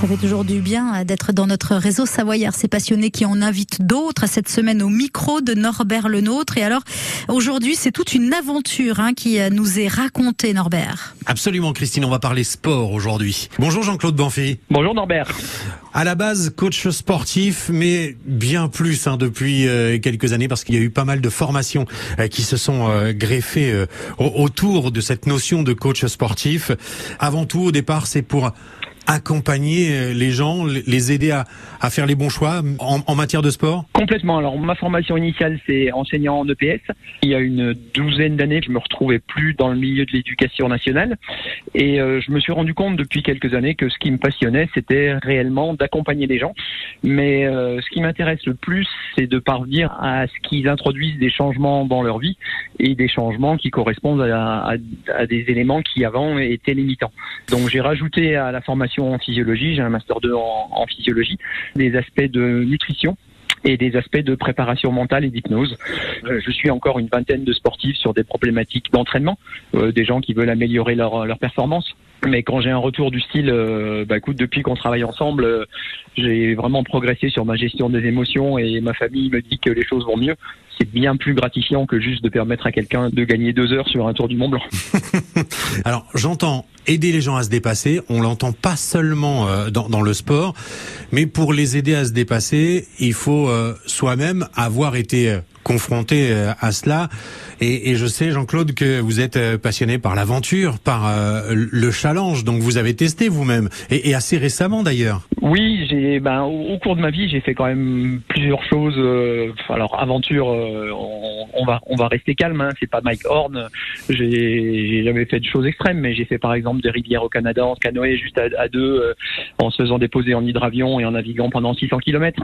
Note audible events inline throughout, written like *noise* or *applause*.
Ça fait toujours du bien d'être dans notre réseau Savoyard. Ces passionnés qui en invitent d'autres cette semaine au micro de Norbert Le Nôtre. Et alors, aujourd'hui, c'est toute une aventure hein, qui nous est racontée, Norbert. Absolument, Christine. On va parler sport aujourd'hui. Bonjour Jean-Claude Banfi. Bonjour Norbert. À la base, coach sportif, mais bien plus hein, depuis euh, quelques années, parce qu'il y a eu pas mal de formations euh, qui se sont euh, greffées autour de cette notion de coach sportif. Avant tout, au départ, c'est pour accompagner euh, les gens, les aider à, à faire les bons choix en, matière de sport? Complètement. Alors ma formation initiale, c'est enseignant en EPS. Il y a une douzaine d'années, je me retrouvais plus dans le milieu de l'éducation nationale et euh, je me suis rendu compte depuis quelques années que ce qui me passionnait, c'était réellement d'accompagner les gens. Mais euh, ce qui m'intéresse le plus, c'est de parvenir à ce qu'ils introduisent des changements dans leur vie et des changements qui correspondent à, à des éléments qui avant étaient limitants. Donc j'ai rajouté à la formation en physiologie, j'ai un master 2 en, physiologie, des aspects de nutrition et des aspects de préparation mentale et d'hypnose. Euh, je suis encore une vingtaine de sportifs sur des problématiques d'entraînement, euh, des gens qui veulent améliorer leur, leur performance. Mais quand j'ai un retour du style, euh, bah écoute, depuis qu'on travaille ensemble, j'ai vraiment progressé sur ma gestion des émotions et ma famille me dit que les choses vont mieux. C'est bien plus gratifiant que juste de permettre à quelqu'un de gagner deux heures sur un tour du Mont Blanc. *laughs* Alors j'entends aider les gens à se dépasser. On l'entend pas seulement euh, dans, dans, le sport, mais pour les aider à se dépasser, il faut euh, soi-même avoir été euh, confronté à cela. Et, je sais, Jean-Claude, que vous êtes passionné par l'aventure, par le challenge. Donc vous avez testé vous-même, et, assez récemment d'ailleurs. Oui, j'ai, ben, au, cours de ma vie, j'ai fait quand même plusieurs choses. alors aventure, on, va, on va rester calme. Hein, c'est pas Mike Horn. J'ai jamais fait de choses extrêmes, mais j'ai fait par exemple des rivières au Canada en canoë juste à, deux, euh, en se faisant déposer en hydravion et en naviguant pendant 600 km.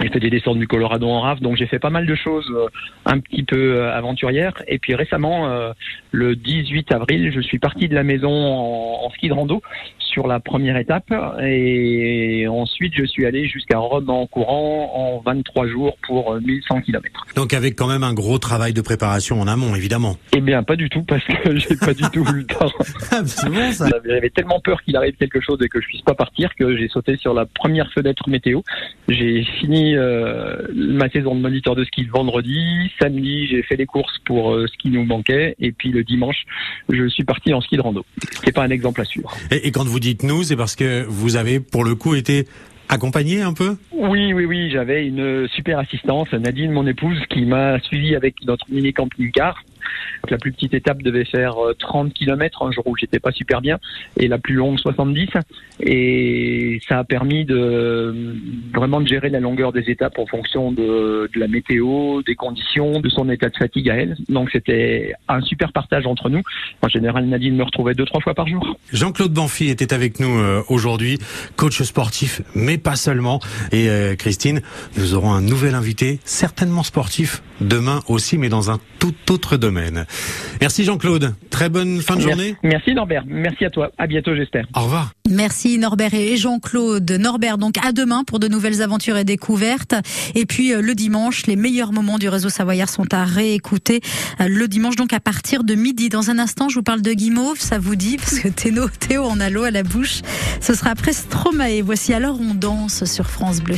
J'ai fait des descentes du Colorado en raf, donc j'ai fait pas mal de choses euh, un petit peu euh, aventurières. Et puis récemment, le 18 avril, je suis parti de la maison en, en ski de rando sur la première étape et ensuite je suis allé jusqu'à Rome en courant en 23 jours pour 1100 km. Donc avec quand même un gros travail de préparation en amont évidemment. Eh bien pas du tout parce que *laughs* j'ai pas du tout eu le temps. Ah, ça. J'avais tellement peur qu'il arrive quelque chose et que je puisse pas partir que j'ai sauté sur la première fenêtre météo. J'ai fini euh, ma saison de moniteur de ski le vendredi, samedi j'ai fait les courses pour euh, ce qui nous manquait et puis le dimanche je suis parti en ski de rando. C'est pas un exemple à suivre. Et, et quand vous dites nous, c'est parce que vous avez pour le coup été accompagné un peu? Oui, oui, oui. J'avais une super assistance, Nadine, mon épouse, qui m'a suivi avec notre mini camping-car la plus petite étape devait faire 30 euh, km un jour où j'étais pas super bien et la plus longue 70 et ça a permis de vraiment de gérer la longueur des étapes en fonction de, de la météo, des conditions, de son état de fatigue à elle. Donc c'était un super partage entre nous. En général, Nadine me retrouvait deux trois fois par jour. Jean-Claude Banfi était avec nous euh, aujourd'hui, coach sportif, mais pas seulement. Et euh, Christine, nous aurons un nouvel invité, certainement sportif, demain aussi, mais dans un tout autre domaine. Merci Jean-Claude. Très bonne fin de journée. Merci Norbert. Merci à toi. À bientôt, j'espère. Au revoir. Merci Norbert et Jean-Claude. Norbert, donc à demain pour de nouvelles aventures et découvertes. Et puis euh, le dimanche, les meilleurs moments du réseau Savoyard sont à réécouter euh, le dimanche, donc à partir de midi. Dans un instant, je vous parle de guimauve, ça vous dit, parce que Théo, Théo en a l'eau à la bouche. Ce sera après Stromae. Voici alors on danse sur France Bleu.